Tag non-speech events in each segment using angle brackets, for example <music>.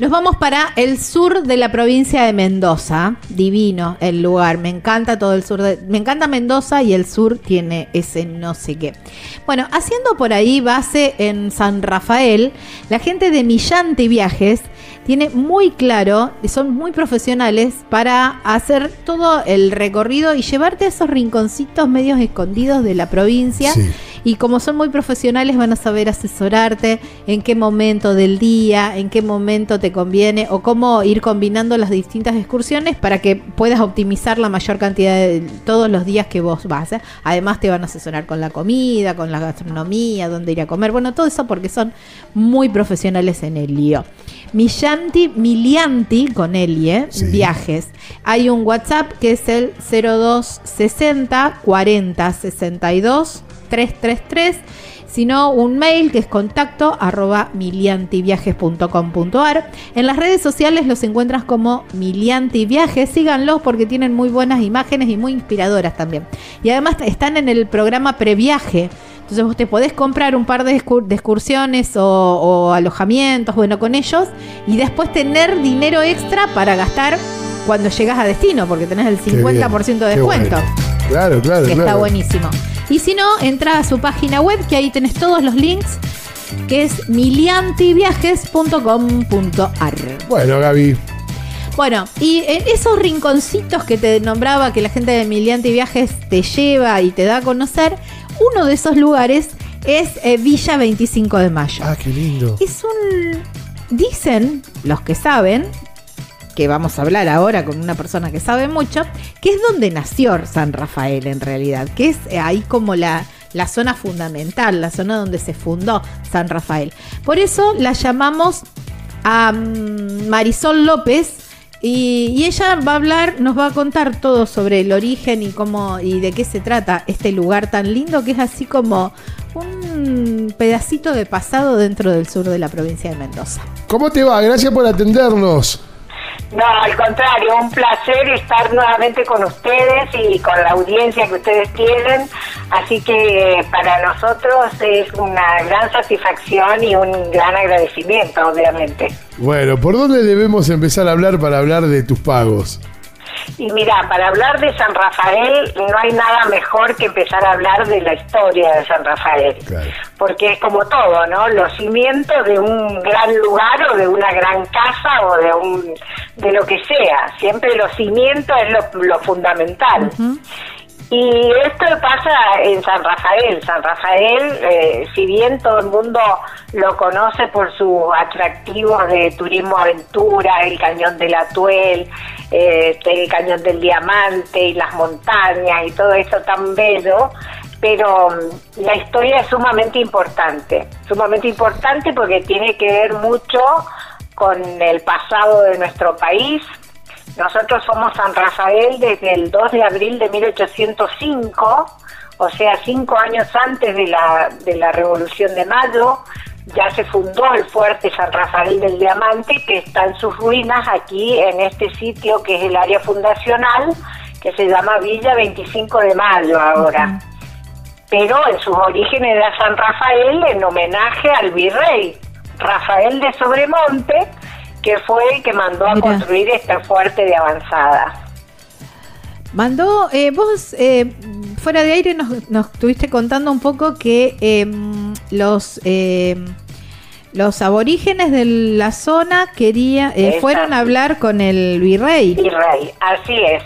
Nos vamos para el sur de la provincia de Mendoza. Divino el lugar. Me encanta todo el sur. De, me encanta Mendoza y el sur tiene ese no sé qué. Bueno, haciendo por ahí base en San Rafael, la gente de Millante Viajes tiene muy claro, y son muy profesionales para hacer todo el recorrido y llevarte a esos rinconcitos medios escondidos de la provincia. Sí. Y como son muy profesionales, van a saber asesorarte en qué momento del día, en qué momento te conviene o cómo ir combinando las distintas excursiones para que puedas optimizar la mayor cantidad de todos los días que vos vas. ¿eh? Además, te van a asesorar con la comida, con la gastronomía, dónde ir a comer. Bueno, todo eso porque son muy profesionales en el lío. Millanti, Milianti, con Eli, ¿eh? Sí. viajes. Hay un WhatsApp que es el 0260 40 62 333. Sino un mail que es contacto arroba miliantiviajes.com.ar. En las redes sociales los encuentras como Milianti Viajes. Síganlos porque tienen muy buenas imágenes y muy inspiradoras también. Y además están en el programa Previaje. Entonces vos te podés comprar un par de, excur- de excursiones o, o alojamientos, bueno, con ellos, y después tener dinero extra para gastar cuando llegas a destino, porque tenés el Qué bien, 50% de descuento, bueno. Claro, claro, que claro. está buenísimo. Y si no, entra a su página web, que ahí tenés todos los links, que es miliantiviajes.com.ar. Bueno, Gaby, Bueno, y en esos rinconcitos que te nombraba que la gente de Miliante Viajes te lleva y te da a conocer, uno de esos lugares es eh, Villa 25 de Mayo. ah, qué lindo. Es un... Dicen los que saben, que vamos a hablar ahora con una persona que sabe mucho, que es donde nació San Rafael en realidad, que es eh, ahí como la, la zona fundamental, la zona donde se fundó San Rafael. Por eso la llamamos a Marisol López. Y, y ella va a hablar, nos va a contar todo sobre el origen y cómo y de qué se trata este lugar tan lindo que es así como un pedacito de pasado dentro del sur de la provincia de Mendoza. ¿Cómo te va? Gracias por atendernos. No, al contrario, un placer estar nuevamente con ustedes y con la audiencia que ustedes tienen. Así que para nosotros es una gran satisfacción y un gran agradecimiento, obviamente. Bueno, ¿por dónde debemos empezar a hablar para hablar de tus pagos? Y mira, para hablar de San Rafael no hay nada mejor que empezar a hablar de la historia de San Rafael. Claro. Porque es como todo, ¿no? Los cimientos de un gran lugar o de una gran casa o de un de lo que sea. Siempre los cimientos es lo, lo fundamental. Y esto pasa en San Rafael. San Rafael, eh, si bien todo el mundo lo conoce por sus atractivos de turismo aventura, el cañón del Atuel, eh, el cañón del Diamante y las montañas y todo eso tan bello, pero mm, la historia es sumamente importante, sumamente importante porque tiene que ver mucho con el pasado de nuestro país, nosotros somos San Rafael desde el 2 de abril de 1805, o sea, cinco años antes de la, de la Revolución de Mayo, ya se fundó el fuerte San Rafael del Diamante, que está en sus ruinas aquí en este sitio que es el área fundacional, que se llama Villa 25 de Mayo ahora. Pero en sus orígenes era San Rafael en homenaje al virrey Rafael de Sobremonte, que fue el que mandó a Mira. construir este fuerte de avanzada. Mandó, eh, vos eh, fuera de aire nos, nos estuviste contando un poco que eh, los eh, los aborígenes de la zona quería, eh, fueron a hablar con el virrey. Virrey, así es.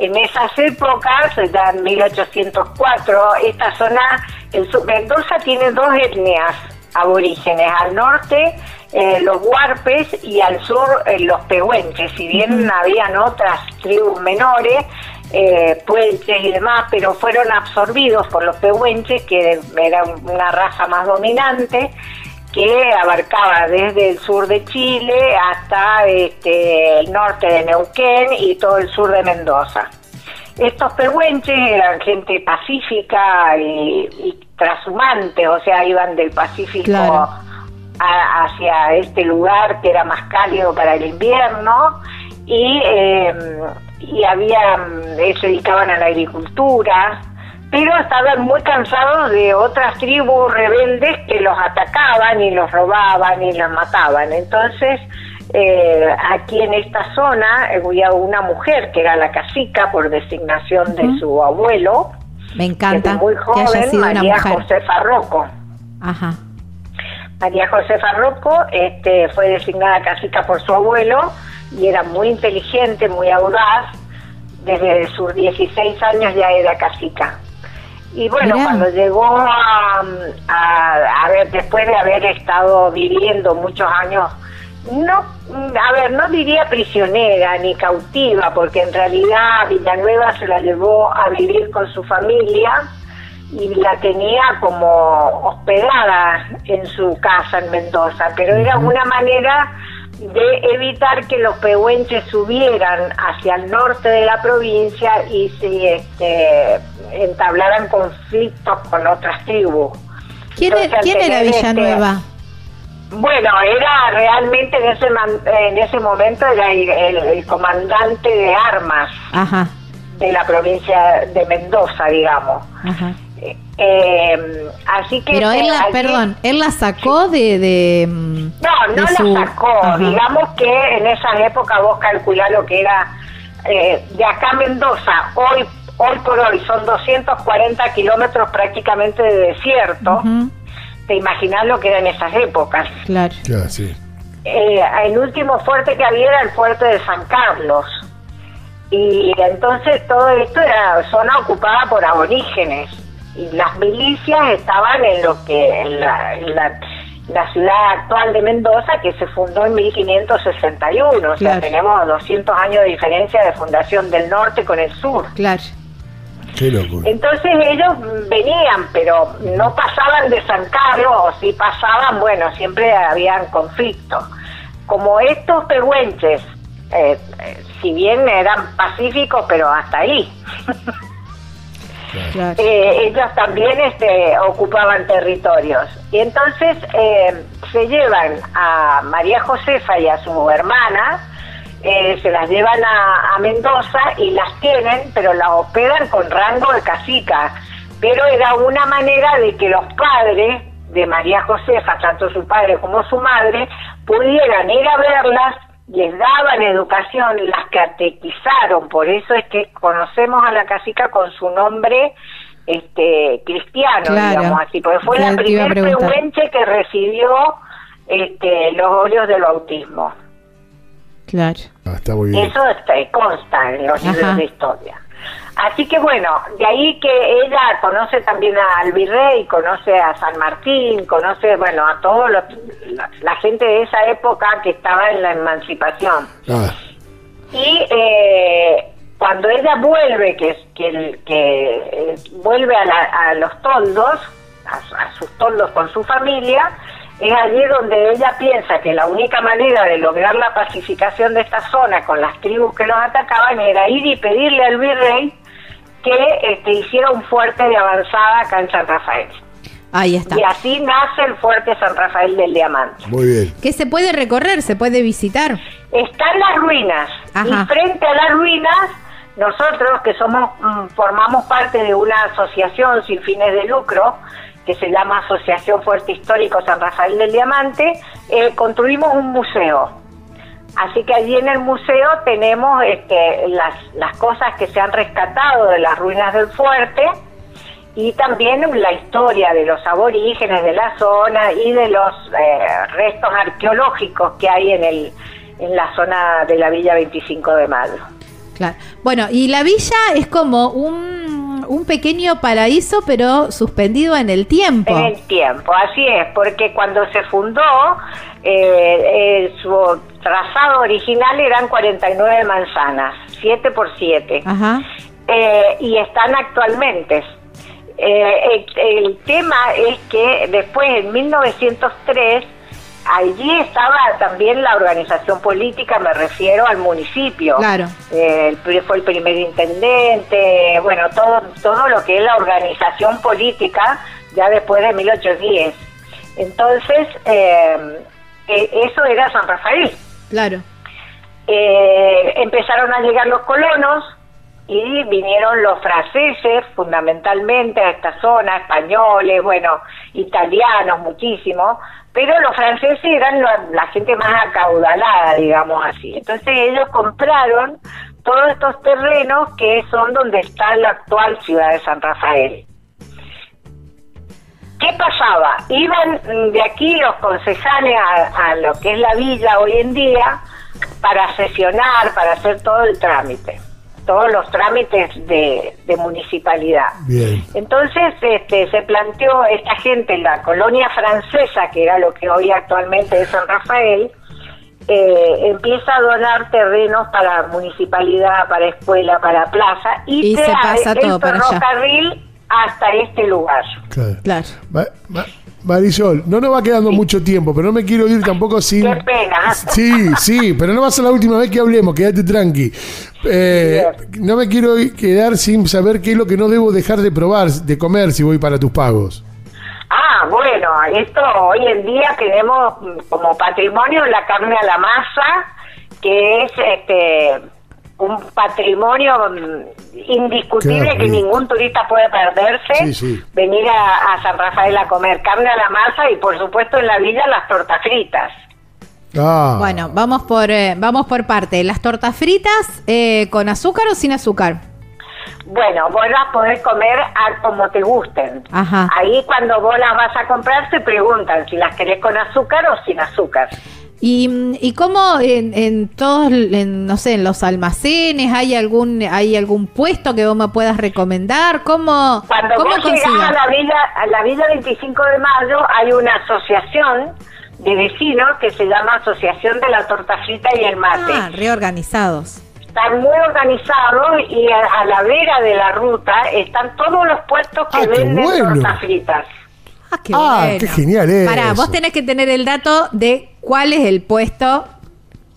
En esas épocas, en 1804, esta zona, el Mendoza tiene dos etnias aborígenes, al norte eh, los huarpes y al sur eh, los pehuenches, si bien habían otras tribus menores, eh, puelches y demás, pero fueron absorbidos por los pehuenches, que eran una raza más dominante, que abarcaba desde el sur de Chile hasta este, el norte de Neuquén y todo el sur de Mendoza. Estos pehuenches eran gente pacífica y, y trashumante, o sea, iban del Pacífico Claro. A- hacia este lugar que era más cálido para el invierno y eh, y había, mm, se dedicaban a la agricultura, pero estaban muy cansados de otras tribus rebeldes que los atacaban y los robaban y los mataban. Entonces, eh, aquí en esta zona eh, había una mujer que era la cacica por designación de su abuelo. Me encanta. muy joven, María Josefa Rocco. Ajá. María Josefa Rocco este, fue designada cacica por su abuelo y era muy inteligente, muy audaz. Desde sus 16 años ya era cacica. Y bueno, cuando llegó a, a, ver, después de haber estado viviendo muchos años, no, a ver, no diría prisionera ni cautiva, porque en realidad Villanueva se la llevó a vivir con su familia y la tenía como hospedada en su casa en Mendoza, pero era una manera de evitar que los pehuenches subieran hacia el norte de la provincia y se este, entablaran conflictos con otras tribus. ¿Quién, era este, Villanueva? bueno, era realmente en ese en ese momento era el, comandante de armas de la provincia de Mendoza, digamos. Ajá. Eh, así que pero él la, perdón él la sacó de, mm, no no la sacó. Digamos que en esa época vos calculás lo que era eh, de acá a Mendoza hoy hoy por hoy son 240 kilómetros prácticamente de desierto. Te imaginas lo que era en esas épocas. Claro, eh, el último fuerte que había era el fuerte de San Carlos. Y entonces todo esto era zona ocupada por aborígenes y las milicias estaban en lo que en la, la, ciudad actual de Mendoza que se fundó en 1561, o sea, tenemos 200 años de diferencia de fundación del norte con el sur. Claro. Qué locura. Entonces ellos venían, pero no pasaban de San Carlos, o si pasaban, bueno, siempre habían conflictos. Como estos pehuenches, eh, eh, si bien eran pacíficos, pero hasta ahí. <laughs> Eh, ellos también este, ocupaban territorios. Y entonces eh, se llevan a María Josefa y a su hermana, eh, se las llevan a, Mendoza y las tienen, pero las hospedan con rango de cacica. Pero era una manera de que los padres de María Josefa, tanto su padre como su madre, pudieran ir a verlas les daban educación, las catequizaron, por eso es que conocemos a la casica con su nombre este cristiano, digamos así, porque fue la primera pehuenche que recibió este, los óleos del bautismo. Claro. Ah, está muy bien. Eso está, consta en los libros de historia. Así que bueno, de ahí que ella conoce también al virrey, conoce a San Martín, conoce, bueno, a todos los, la, gente de esa época que estaba en la emancipación. Ah. Y eh, cuando ella vuelve, que, que, que eh, vuelve a, los toldos, a, sus toldos con su familia, es allí donde ella piensa que la única manera de lograr la pacificación de esta zona con las tribus que los atacaban era ir y pedirle al virrey que este, hiciera un fuerte de avanzada acá en San Rafael. Ahí está. Y así nace el fuerte San Rafael del Diamante. Muy bien. ¿Qué se puede recorrer? ¿Se puede visitar? Están las ruinas. Y frente a las ruinas, nosotros que somos mm, formamos parte de una asociación sin fines de lucro, que se llama Asociación Fuerte Histórico San Rafael del Diamante, eh, construimos un museo Así que allí en el museo tenemos este, las, las cosas que se han rescatado de las ruinas del fuerte y también la historia de los aborígenes de la zona y de los eh, restos arqueológicos que hay en, el, en la zona de la Villa 25 de Mayo. Claro. Bueno, y la villa es como un, un pequeño paraíso, pero suspendido en el tiempo. En el tiempo, así es, porque cuando se fundó, eh, eh, su trazado original eran 49 manzanas, 7 por 7. Eh, y están actualmente. Eh, el, tema es que después, en 1903, allí estaba también la organización política, me refiero al municipio. Claro. Eh, fue el primer intendente, bueno, todo, todo lo que es la organización política ya después de 1810. Entonces, eso era San Rafael. Claro. eh, empezaron a llegar los colonos y vinieron los franceses fundamentalmente a esta zona, españoles, bueno, italianos muchísimo, pero los franceses eran la, la gente más acaudalada, digamos así. Entonces ellos compraron todos estos terrenos que son donde está la actual ciudad de San Rafael. ¿Qué pasaba? Iban de aquí los concejales a, a lo que es la villa hoy en día para sesionar, para hacer todo el trámite, todos los trámites de, de municipalidad. Bien. Entonces este, se planteó esta gente, la colonia francesa, que era lo que hoy actualmente es San Rafael, eh, empieza a donar terrenos para municipalidad, para escuela, para plaza y, Y se pasa el todo para allá. ferrocarril hasta este lugar. Claro. Claro. Ma- ma- Marisol, no nos va quedando mucho tiempo, pero no me quiero ir tampoco sin. Qué pena. Sí, sí, pero no va a ser la última vez que hablemos, quédate tranqui. Eh, no me quiero quedar sin saber qué es lo que no debo dejar de probar, de comer si voy para tus pagos. Ah, bueno, esto hoy en día tenemos como patrimonio la carne a la masa, que es este un patrimonio indiscutible que ningún turista puede perderse. Sí, sí. Venir a, a San Rafael a comer carne a la masa y por supuesto en la villa las tortas fritas. Ah, Bueno, vamos por, eh, vamos por parte. ¿Las tortas fritas eh, con azúcar o sin azúcar? Bueno, vos las podés comer a como te gusten. Ajá. Ahí cuando vos las vas a comprar te preguntan si las querés con azúcar o sin azúcar. ¿Y, y cómo en, en todos, en, no sé, en los almacenes hay algún hay algún puesto que vos me puedas recomendar? ¿Cómo, Cuando cómo vos a la villa, a la villa 25 de mayo hay una asociación de vecinos que se llama Asociación de la Torta Frita y el Mate. Ah, reorganizados. Están muy organizados y a, a la vera de la ruta están todos los puestos que Ah, venden bueno. tortas fritas. Ah, qué Ah, bueno. qué genial es Pará, vos tenés que tener el dato de cuál es el puesto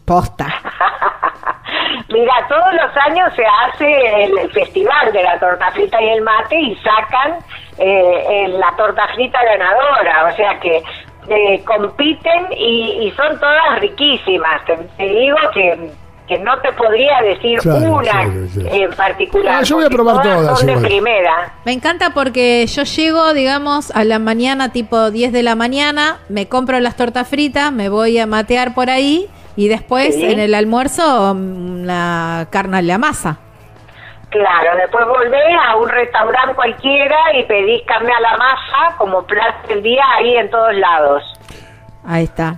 posta. <laughs> Mira, todos los años se hace el, festival de la torta frita y el mate y sacan eh, la torta frita ganadora, o sea que eh, compiten y, y son todas riquísimas. Te digo que, que no te podría decir Claro, una claro, claro. en particular. Ah, yo voy a probar todas son de primera. Me encanta porque yo llego, digamos, a la mañana, tipo 10 de la mañana, me compro las tortas fritas, me voy a matear por ahí y después Sí. en el almuerzo mm, la carne a la masa. Claro, después volvés a un restaurante cualquiera y pedís carne a la masa como plato del día ahí en todos lados. Ahí está.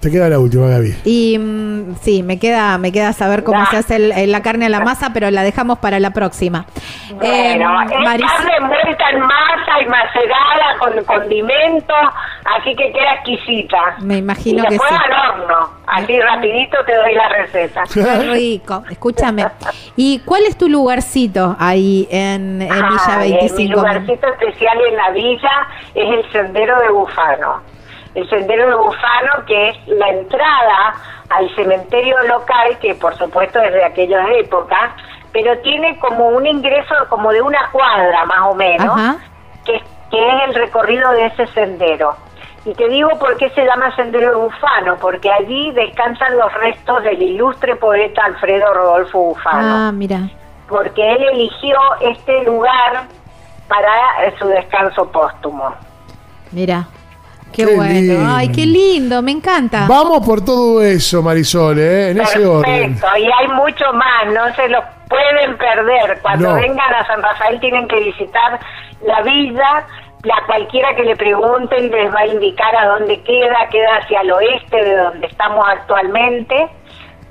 Te queda la última, Gaby. Y mm, sí, me queda, me queda saber cómo Ya. se hace el- el- la carne a la masa, pero la dejamos para la próxima. Bueno, Eh, es Maris- carne envuelta en masa y macerada con condimentos, así que queda exquisita. Me imagino y que después sí. al horno, así rapidito te doy la receta. Qué rico, escúchame. <laughs> ¿Y cuál es tu lugarcito ahí en, en Villa Ay, 25? Mi lugarcito especial en la villa es el Sendero de Bufano. El Sendero de Bufano, que es la entrada al cementerio local, que por supuesto es de aquellas épocas, pero tiene como un ingreso como de una cuadra más o menos, Ajá. que, que es el recorrido de ese sendero. Y te digo por qué se llama Sendero de Bufano, porque allí descansan los restos del ilustre poeta Alfredo Rodolfo Bufano Ah, mira. porque él eligió este lugar para eh, su descanso póstumo. Mira. Qué, Qué bueno. lindo. Ay, qué lindo, me encanta. Vamos por todo eso, Marisol, ¿eh? en ese orden. Perfecto, y hay mucho más, no se lo pueden perder. Cuando No. vengan a San Rafael tienen que visitar la villa, la cualquiera que le pregunten les va a indicar a dónde queda, queda hacia el oeste de donde estamos actualmente,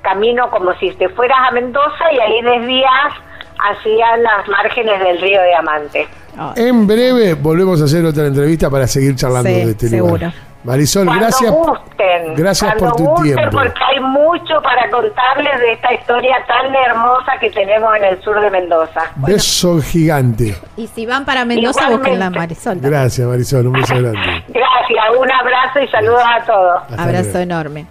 camino como si te fueras a Mendoza y ahí desvías hacia las márgenes del río Diamante. Ay, En breve volvemos a hacer otra entrevista para seguir charlando Sí, de este seguro. lugar. Marisol, Cuando gracias. gusten. gracias por tu gusten, tiempo. Porque hay mucho para contarles de esta historia tan hermosa que tenemos en el sur de Mendoza. Beso gigante. Y si van para Mendoza, la Marisol. también. Gracias, Marisol. Un beso grande. Gracias, un abrazo y saludos a todos. Hasta Abrazo luego. enorme.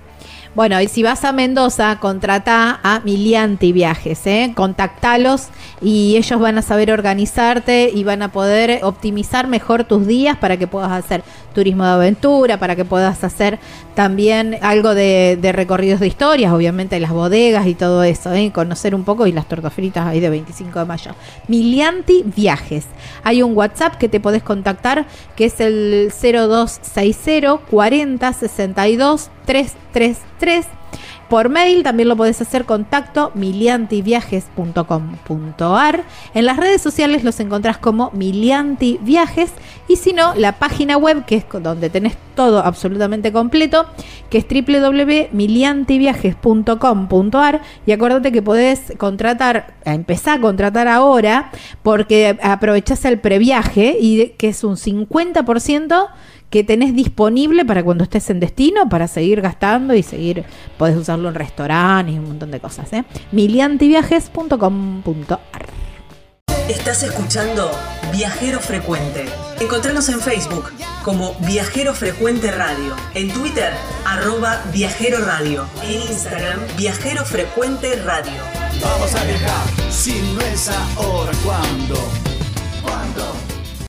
Bueno, y si vas a Mendoza, contrata a Milianti Viajes, ¿eh? Contactalos y ellos van a saber organizarte y van a poder optimizar mejor tus días para que puedas hacer turismo de aventura, para que puedas hacer también algo de, recorridos de historias, obviamente las bodegas y todo eso, ¿eh? conocer un poco y las tortas fritas ahí de 25 de mayo. Milianti Viajes. Hay un WhatsApp que te podés contactar que es el 0260 40 62 333 por mail también lo podés hacer contacto miliantiviajes.com.ar. En las redes sociales los encontrás como Milianti Viajes y si no, la página web que es donde tenés todo absolutamente completo, que es www.miliantiviajes.com.ar y acuérdate que podés contratar, empezar a contratar ahora porque aprovechás el previaje y que es un 50% que tenés disponible para cuando estés en destino, para seguir gastando y seguir, podés usarlo en restaurantes y un montón de cosas. ¿eh? miliantiviajes.com.ar Estás escuchando Viajero Frecuente. Encontranos en Facebook como Viajero Frecuente Radio, en Twitter arroba Viajero Radio, en Instagram Viajero Frecuente Radio. Vamos a viajar, sin no es ahora